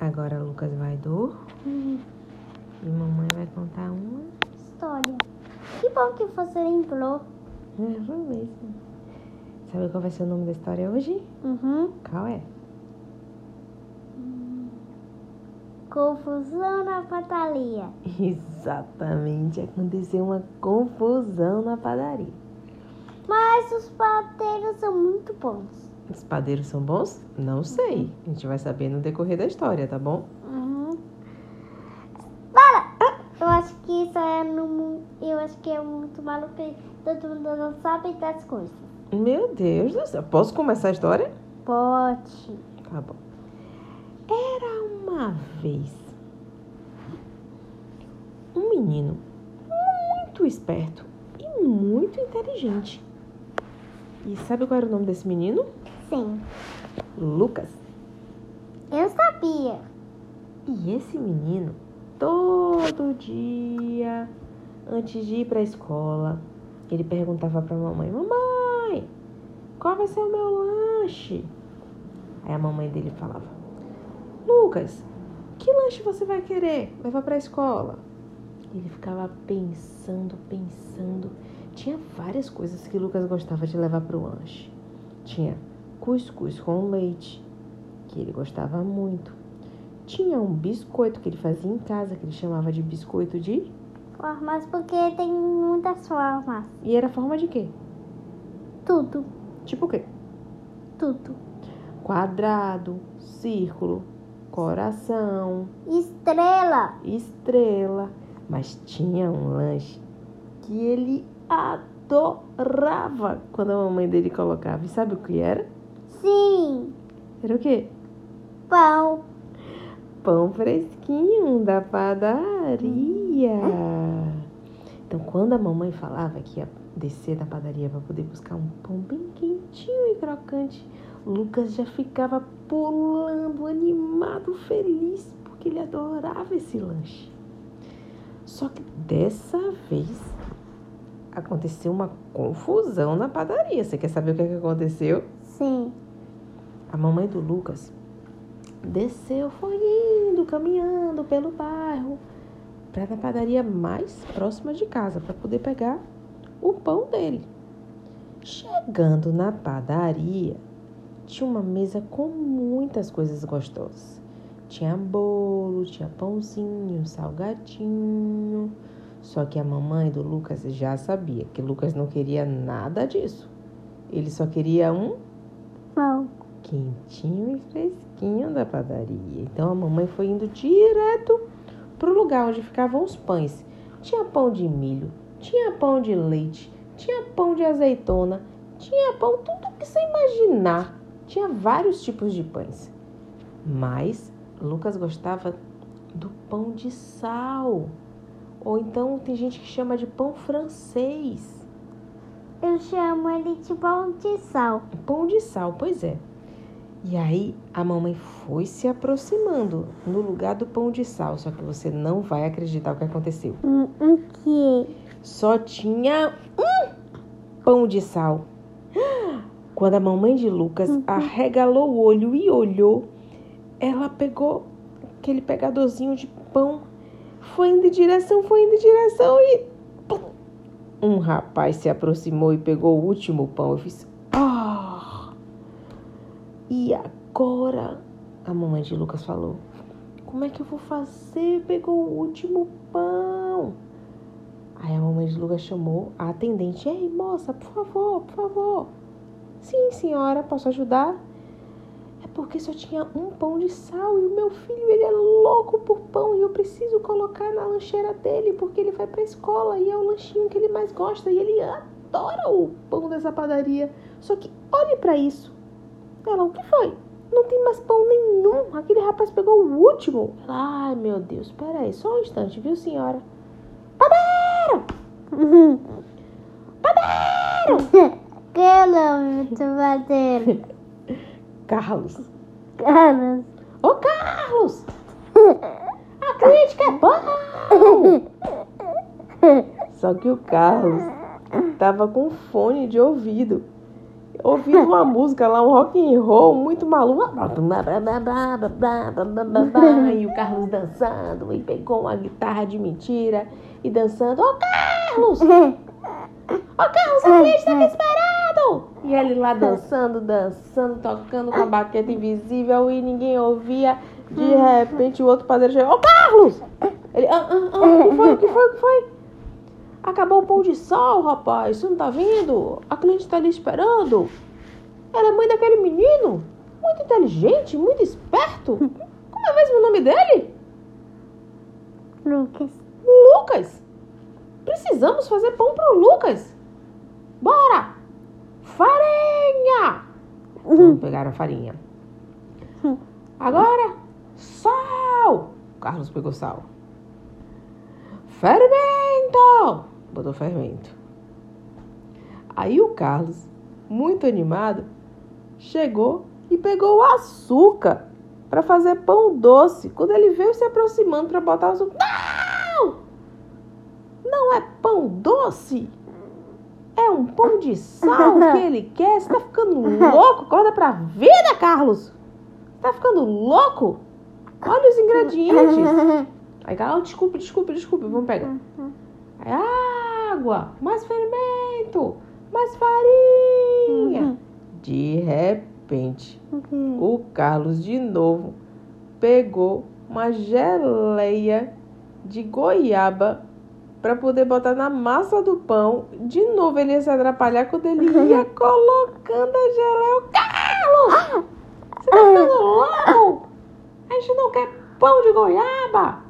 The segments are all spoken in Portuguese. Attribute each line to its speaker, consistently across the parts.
Speaker 1: Agora Lucas vai dormir. E mamãe vai contar uma.
Speaker 2: História. Que bom que você lembrou.
Speaker 1: É, ver. sim. Sabe qual vai ser o nome da história hoje?
Speaker 2: Uhum.
Speaker 1: Qual é?
Speaker 2: Confusão na padaria.
Speaker 1: Exatamente. Aconteceu uma confusão na padaria.
Speaker 2: Mas os padeiros são muito bons.
Speaker 1: Os padeiros são bons? Não sei. A gente vai saber no decorrer da história, tá bom?
Speaker 2: Uhum. Para! Eu acho que isso é no mundo. Eu acho que é muito maluco. e Todo mundo não sabe das coisas.
Speaker 1: Meu Deus do céu. Posso começar a história?
Speaker 2: Pode.
Speaker 1: Tá bom. Era uma vez um menino muito esperto e muito inteligente. E sabe qual era o nome desse menino?
Speaker 2: Sim.
Speaker 1: Lucas.
Speaker 2: Eu sabia.
Speaker 1: E esse menino, todo dia, antes de ir para a escola, ele perguntava para a mamãe: Mamãe, qual vai ser o meu lanche? Aí a mamãe dele falava: Lucas, que lanche você vai querer levar para a escola? Ele ficava pensando, pensando. Tinha várias coisas que Lucas gostava de levar para o lanche. Tinha cuscuz com leite, que ele gostava muito. Tinha um biscoito que ele fazia em casa, que ele chamava de biscoito de.
Speaker 2: Formas porque tem muitas formas.
Speaker 1: E era forma de quê?
Speaker 2: Tudo.
Speaker 1: Tipo o quê?
Speaker 2: Tudo.
Speaker 1: Quadrado, círculo, coração,
Speaker 2: Estrela.
Speaker 1: estrela. Mas tinha um lanche que ele adorava quando a mamãe dele colocava. E sabe o que era?
Speaker 2: Sim.
Speaker 1: Era o quê?
Speaker 2: Pão.
Speaker 1: Pão fresquinho da padaria. Então, quando a mamãe falava que ia descer na padaria para poder buscar um pão bem quentinho e crocante, Lucas já ficava pulando, animado, feliz, porque ele adorava esse lanche. Só que dessa vez aconteceu uma confusão na padaria. Você quer saber o que, é que aconteceu?
Speaker 2: Sim.
Speaker 1: A mamãe do Lucas desceu, foi indo, caminhando pelo bairro para na padaria mais próxima de casa para poder pegar o pão dele. Chegando na padaria, tinha uma mesa com muitas coisas gostosas. Tinha bolo, tinha pãozinho, salgadinho. Só que a mamãe do Lucas já sabia que Lucas não queria nada disso. Ele só queria um
Speaker 2: Pão.
Speaker 1: Quentinho e fresquinho da padaria. Então a mamãe foi indo direto pro lugar onde ficavam os pães. Tinha pão de milho, tinha pão de leite, tinha pão de azeitona, tinha pão tudo que você imaginar. Tinha vários tipos de pães. Mas Lucas gostava do pão de sal. Ou então tem gente que chama de pão francês.
Speaker 2: Eu chamo ele de pão de sal.
Speaker 1: Pão de sal, pois é. E aí a mamãe foi se aproximando no lugar do pão de sal, só que você não vai acreditar o que aconteceu.
Speaker 2: Um, um que?
Speaker 1: Só tinha um pão de sal. Quando a mamãe de Lucas arregalou o olho e olhou, ela pegou aquele pegadorzinho de pão, foi indo em direção, foi indo em direção e. Um rapaz se aproximou e pegou o último pão. Eu fiz. Ah! E agora? A mamãe de Lucas falou. Como é que eu vou fazer? Pegou o último pão. Aí a mamãe de Lucas chamou a atendente. Ei, moça, por favor, por favor. Sim, senhora, posso ajudar? É porque só tinha um pão de sal e o meu filho, ele é louco por pão e eu preciso colocar na lancheira dele porque ele vai pra escola e é o lanchinho que ele mais gosta e ele adora o pão dessa padaria. Só que olhe pra isso. Ela, o que foi? Não tem mais pão nenhum. Aquele rapaz pegou o último. Ela, ai meu Deus, peraí, só um instante, viu, senhora? Padeiro! Padeiro!
Speaker 2: Que o nome do padeiro?
Speaker 1: Carlos.
Speaker 2: Carlos.
Speaker 1: Ô, Carlos! A crítica é bom! Só que o Carlos tava com fone de ouvido. Ouvindo uma música lá, um rock and roll muito maluco. E o Carlos dançando, e pegou uma guitarra de mentira e dançando. Ô Carlos! Ô Carlos, a gente tá aqui esperando! E ele lá dançando, dançando, tocando com a baqueta invisível e ninguém ouvia. De repente o outro padeiro chegou. Ô Carlos! Ele, ah, ah, ah, o que foi? O que foi? O que foi? Acabou o pão de sol, rapaz. Você não tá vendo? A cliente tá ali esperando. Ela é mãe daquele menino. Muito inteligente, muito esperto. Como é mesmo o nome dele?
Speaker 2: Lucas.
Speaker 1: Lucas. Precisamos fazer pão pro Lucas. Bora! Farinha! Vamos pegar a farinha. Agora, sal. Carlos pegou sal. Fermento! Botou fermento. Aí o Carlos, muito animado, chegou e pegou o açúcar para fazer pão doce. Quando ele veio se aproximando para botar o açúcar. Não! Não é pão doce! É um pão de sal que ele quer. Você tá ficando louco? Acorda pra vida, Carlos! Tá ficando louco? Olha os ingredientes. Aí, Carlos, desculpe, desculpe, desculpe. Vamos pegar. Aí, água, mais fermento, mais farinha. De repente, o Carlos de novo pegou uma geleia de goiaba para poder botar na massa do pão. De novo ele ia se atrapalhar quando ele ia colocando a geleia. Carlos! Você tá ficando louco? A gente não quer pão de goiaba!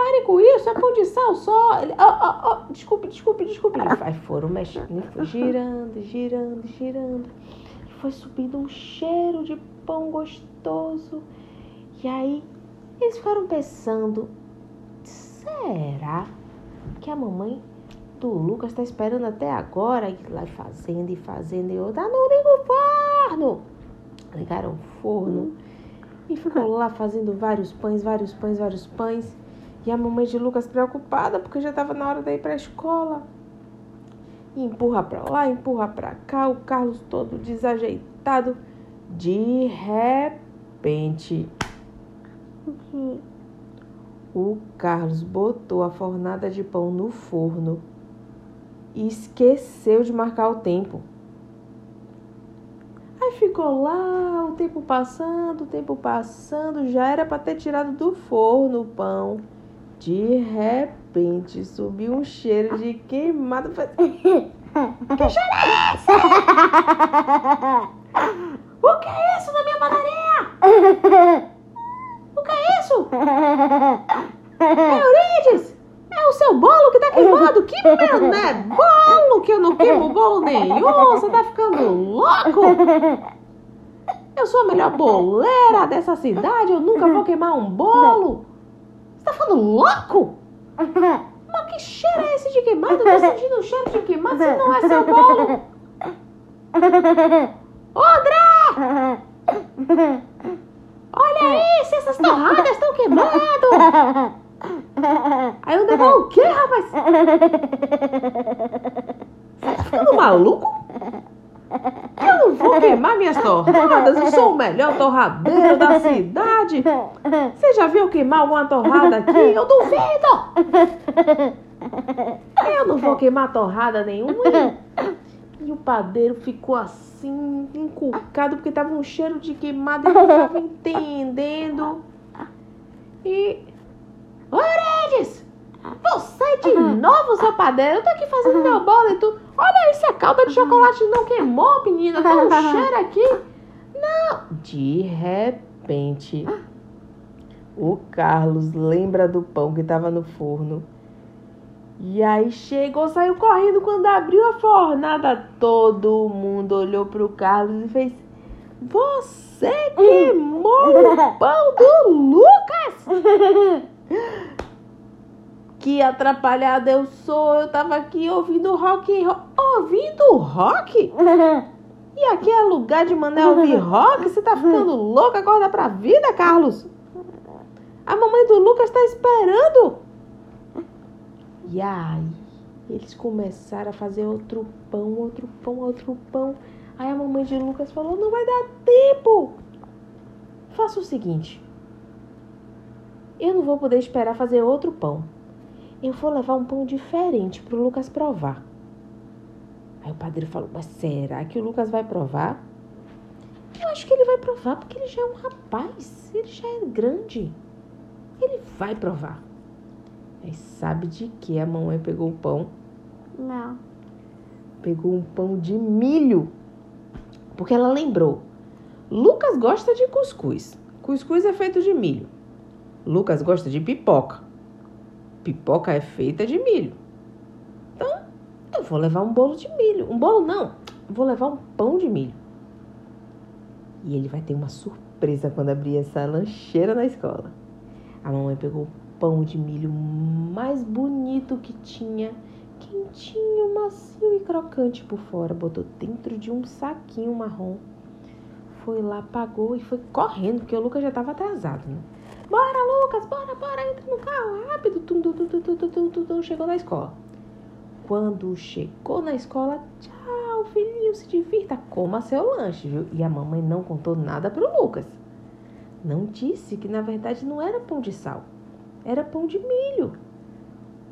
Speaker 1: Pare com isso, é pão de sal só. Ele, oh, oh, oh, desculpe, desculpe, desculpe. Aí foram mexendo, foi girando, girando, girando. E foi subindo um cheiro de pão gostoso. E aí eles ficaram pensando: será que a mamãe do Lucas está esperando até agora? E lá fazendo e fazendo e outra. Ah, não liga o forno! Ligaram o forno e ficou lá fazendo vários pães, vários pães, vários pães. E a mamãe de Lucas preocupada porque já estava na hora de ir para a escola. E empurra para lá, empurra para cá, o Carlos todo desajeitado. De repente, o Carlos botou a fornada de pão no forno e esqueceu de marcar o tempo. Aí ficou lá, o tempo passando, o tempo passando, já era para ter tirado do forno o pão. De repente subiu um cheiro de queimado. Que cheiro é esse? O que é isso na minha padaria? O que é isso? Eurides! É o seu bolo que tá queimado? Que meu, né? Bolo que eu não queimo bolo nenhum! Você tá ficando louco? Eu sou a melhor boleira dessa cidade, eu nunca vou queimar um bolo! Você tá ficando louco? Mas que cheiro é esse de queimado? Eu tô sentindo um cheiro de queimado se não é seu bolo! Ô, André! Olha aí, se essas torradas estão queimando! Aí o André falou, o quê, rapaz? Você tá ficando maluco? Eu não vou queimar minhas torradas, eu sou o melhor torradeiro da cidade. Você já viu queimar alguma torrada aqui? Eu duvido! Eu não vou queimar torrada nenhuma. E o padeiro ficou assim, encucado, porque tava um cheiro de queimado e não tava entendendo. E. Oredes! Você de novo, seu padeiro? Eu tô aqui fazendo meu bolo e tu. Olha aí, se a calda de chocolate não queimou, menina. Tá um cheiro aqui. Não. De repente, o Carlos lembra do pão que tava no forno. E aí chegou, saiu correndo quando abriu a fornada. Todo mundo olhou pro Carlos e fez: Você queimou o pão do Lucas? Que atrapalhada eu sou. Eu tava aqui ouvindo rock roll. Ouvindo rock? E aqui é lugar de mané ouvir rock? Você tá ficando louca? Acorda pra vida, Carlos. A mamãe do Lucas tá esperando. E aí, Eles começaram a fazer outro pão, outro pão, outro pão. Aí a mamãe de Lucas falou: Não vai dar tempo. Faça o seguinte: Eu não vou poder esperar fazer outro pão. Eu vou levar um pão diferente para o Lucas provar. Aí o padre falou: Mas será que o Lucas vai provar? Eu acho que ele vai provar porque ele já é um rapaz, ele já é grande. Ele vai provar. Aí sabe de que a mamãe pegou o pão?
Speaker 2: Não.
Speaker 1: Pegou um pão de milho. Porque ela lembrou. Lucas gosta de cuscuz. Cuscuz é feito de milho. Lucas gosta de pipoca. Pipoca é feita de milho. Então, eu vou levar um bolo de milho. Um bolo não. Vou levar um pão de milho. E ele vai ter uma surpresa quando abrir essa lancheira na escola. A mamãe pegou o pão de milho mais bonito que tinha, quentinho, macio e crocante por fora, botou dentro de um saquinho marrom. Foi lá, pagou e foi correndo, porque o Lucas já estava atrasado, né? Bora, Lucas, bora, bora, entra no carro, rápido. Tum, tum, tum, tum, tum, tum, tum, tum, chegou na escola. Quando chegou na escola, tchau, filhinho, se divirta, coma seu lanche, viu? E a mamãe não contou nada pro Lucas. Não disse que na verdade não era pão de sal, era pão de milho.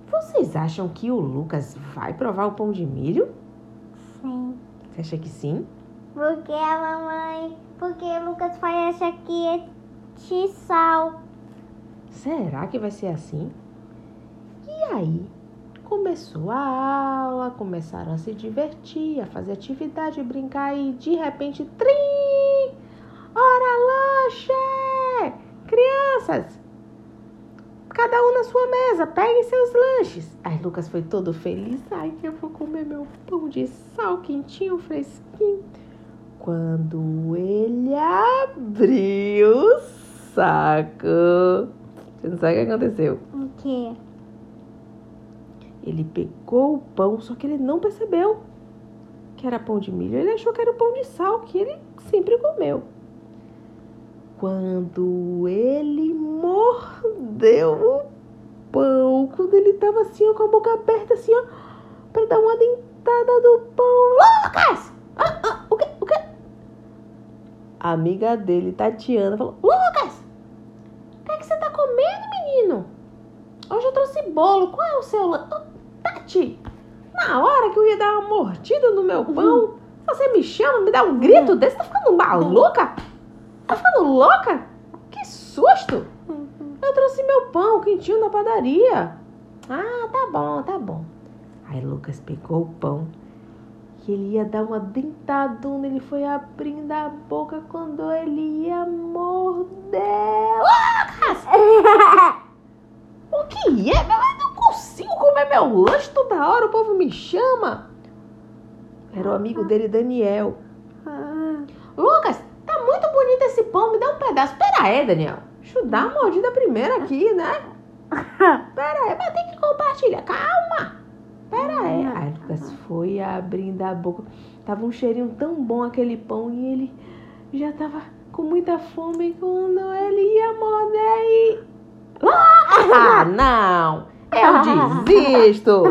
Speaker 1: Vocês acham que o Lucas vai provar o pão de milho?
Speaker 2: Sim.
Speaker 1: Você acha que sim?
Speaker 2: Porque a mamãe. Porque o Lucas vai achar que é de sal.
Speaker 1: Será que vai ser assim? E aí? Começou a aula, começaram a se divertir, a fazer atividade, brincar e de repente, trim! Hora lanche! Crianças, cada um na sua mesa, peguem seus lanches. Aí Lucas foi todo feliz. Ai, eu vou comer meu pão de sal quentinho, fresquinho. Quando ele abriu o saco, você não sabe o que aconteceu?
Speaker 2: O quê?
Speaker 1: Ele pegou o pão, só que ele não percebeu que era pão de milho. Ele achou que era o pão de sal que ele sempre comeu. Quando ele mordeu o pão, quando ele tava assim, ó, com a boca aberta, assim, ó, pra dar uma dentada do pão. Lucas! Ah, ah, o quê? O quê? A amiga dele, Tatiana, falou: Lucas! O que, é que você tá comendo, menino? Hoje eu trouxe o seu Tati, na hora que eu ia dar uma mordida no meu pão, você me chama, me dá um grito desse, tá ficando maluca? Tá ficando louca? Que susto! Eu trouxe meu pão quentinho na padaria. Ah, tá bom, tá bom. Aí Lucas pegou o pão e ele ia dar uma dentadona, ele foi abrindo a boca quando ele ia morder. Lucas! O que é? Meu, eu não consigo comer meu lanche toda hora, o povo me chama. Era o amigo dele, Daniel.
Speaker 2: Ah,
Speaker 1: Lucas, tá muito bonito esse pão, me dá um pedaço. Pera aí, Daniel. Deixa eu dar uma mordida primeiro aqui, né? Pera aí, mas tem que compartilhar. Calma. Pera aí. Aí Lucas foi abrindo a boca. Tava um cheirinho tão bom aquele pão e ele já tava com muita fome quando ele ia morder e... Ah, não! Eu desisto!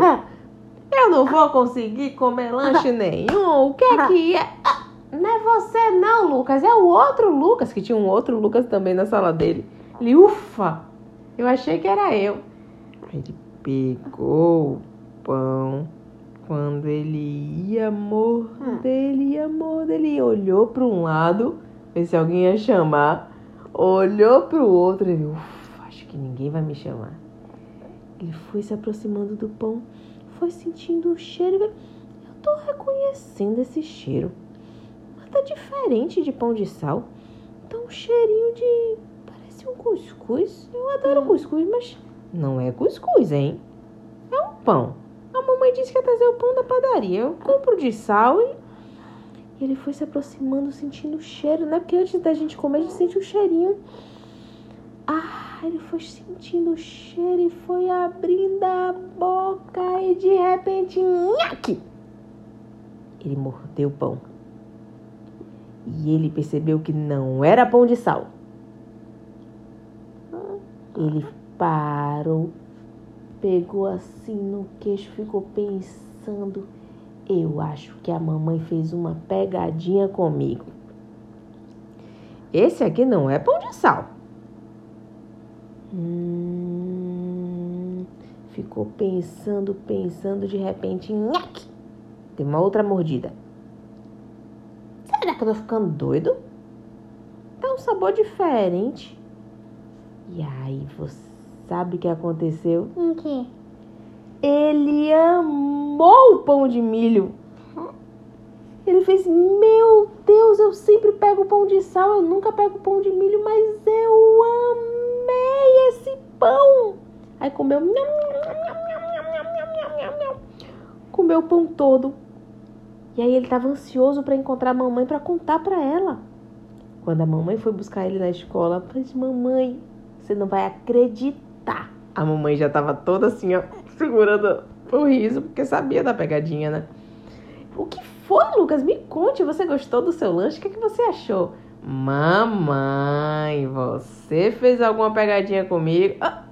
Speaker 1: Eu não vou conseguir comer lanche nenhum. O que é que é? Ah, Não é você não, Lucas. É o outro Lucas, que tinha um outro Lucas também na sala dele. Ele, ufa! Eu achei que era eu. Ele pegou o pão. Quando ele ia morder, ele ia morder, ele olhou para um lado, ver se alguém ia chamar. Olhou para o outro, ele, ufa, acho que ninguém vai me chamar. Ele foi se aproximando do pão, foi sentindo o cheiro. Eu tô reconhecendo esse cheiro. Mas tá diferente de pão de sal. Tá um cheirinho de. Parece um cuscuz. Eu adoro cuscuz, mas não é cuscuz, hein? É um pão. A mamãe disse que ia trazer o pão da padaria. Eu compro de sal e. E ele foi se aproximando, sentindo o cheiro, né? Porque antes da gente comer, a gente sente o cheirinho. Ah, ele foi sentindo o cheiro e foi abrindo a boca e de repente, nhaque! Ele mordeu o pão. E ele percebeu que não era pão de sal. Ele parou, pegou assim no queixo, ficou pensando. Eu acho que a mamãe fez uma pegadinha comigo. Esse aqui não é pão de sal. Hum, ficou pensando, pensando, de repente, nhaque, tem uma outra mordida. Será que eu tô ficando doido? Tá um sabor diferente. E aí, você sabe o que aconteceu?
Speaker 2: O quê?
Speaker 1: Ele amou o pão de milho. Ele fez, meu Deus, eu sempre pego pão de sal, eu nunca pego pão de milho, mas eu esse pão. Aí comeu, comeu o pão todo. E aí ele estava ansioso para encontrar a mamãe para contar para ela. Quando a mamãe foi buscar ele na escola, falei, mamãe, você não vai acreditar. A mamãe já estava toda assim, ó, segurando o riso, porque sabia da pegadinha, né? O que foi, Lucas? Me conte, você gostou do seu lanche? O que, é que você achou? Mamãe, você fez alguma pegadinha comigo? Ah,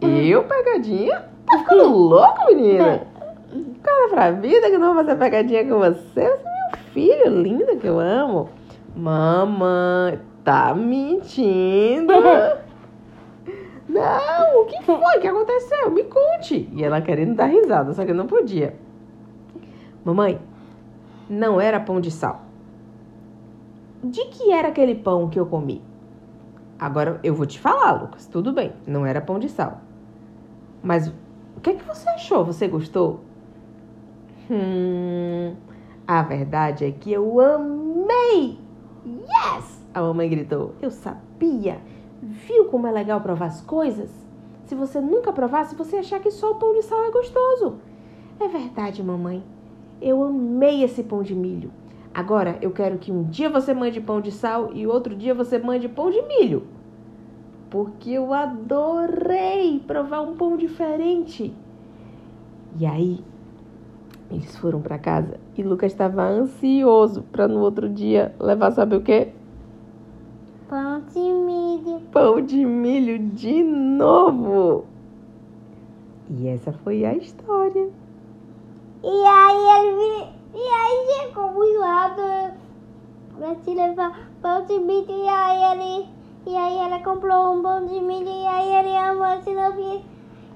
Speaker 1: eu pegadinha? Tá ficando louco, menina? Cara pra vida que eu não vou fazer pegadinha com você. Você é meu filho, lindo que eu amo. Mamãe, tá mentindo? Não, o que foi? O que aconteceu? Me conte. E ela querendo dar risada, só que não podia. Mamãe, não era pão de sal. De que era aquele pão que eu comi? Agora eu vou te falar, Lucas. Tudo bem, não era pão de sal. Mas o que é que você achou? Você gostou? Hum, a verdade é que eu amei! Yes! A mamãe gritou. Eu sabia! Viu como é legal provar as coisas? Se você nunca provasse, você ia achar que só o pão de sal é gostoso. É verdade, mamãe. Eu amei esse pão de milho. Agora eu quero que um dia você mande pão de sal e outro dia você mande pão de milho. Porque eu adorei provar um pão diferente. E aí, eles foram para casa e Lucas estava ansioso para no outro dia levar sabe o quê?
Speaker 2: Pão de milho.
Speaker 1: Pão de milho de novo. E essa foi a história.
Speaker 2: E aí ele e aí chegou muito rápido pra te levar pão de milho e aí ele e aí ela comprou um pão de milho e aí ele amou esse novinho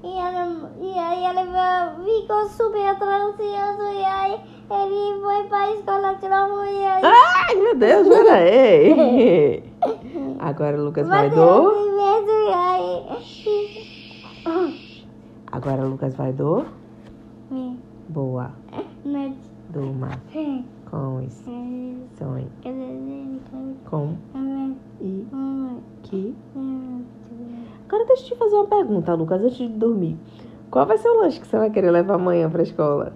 Speaker 2: e, ela, e aí ele va- ficou super ansioso e aí ele foi pra escola de novo e aí
Speaker 1: Ai, meu Deus, pera aí. Agora o Lucas vai do. Agora o Lucas vai do. Boa.
Speaker 2: me-
Speaker 1: Durma. Com isso.
Speaker 2: me-
Speaker 1: Sonhe.
Speaker 2: me-
Speaker 1: Com. E. Que. Agora deixa eu te fazer uma pergunta, Lucas, antes de dormir. Qual vai ser o lanche que você vai querer levar amanhã pra escola?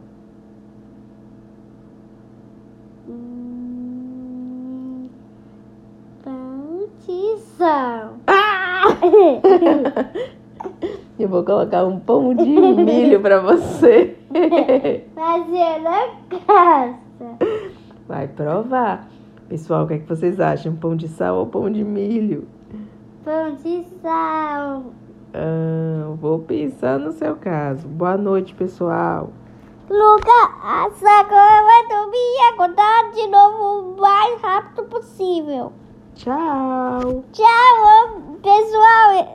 Speaker 2: Hum, Pão de sal.
Speaker 1: Eu vou colocar um pão de milho pra você.
Speaker 2: Fazer na casa.
Speaker 1: Vai provar. Pessoal, o que, é que vocês acham? Pão de sal ou pão de milho?
Speaker 2: Pão de sal.
Speaker 1: Ah, vou pensar no seu caso. Boa noite, pessoal.
Speaker 2: Luca, a Sakura vai dormir e acordar de novo o mais rápido possível.
Speaker 1: Tchau.
Speaker 2: Tchau, pessoal.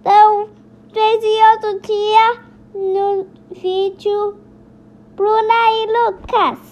Speaker 2: Então, fez outro dia no vídeo Bruna e Lucas.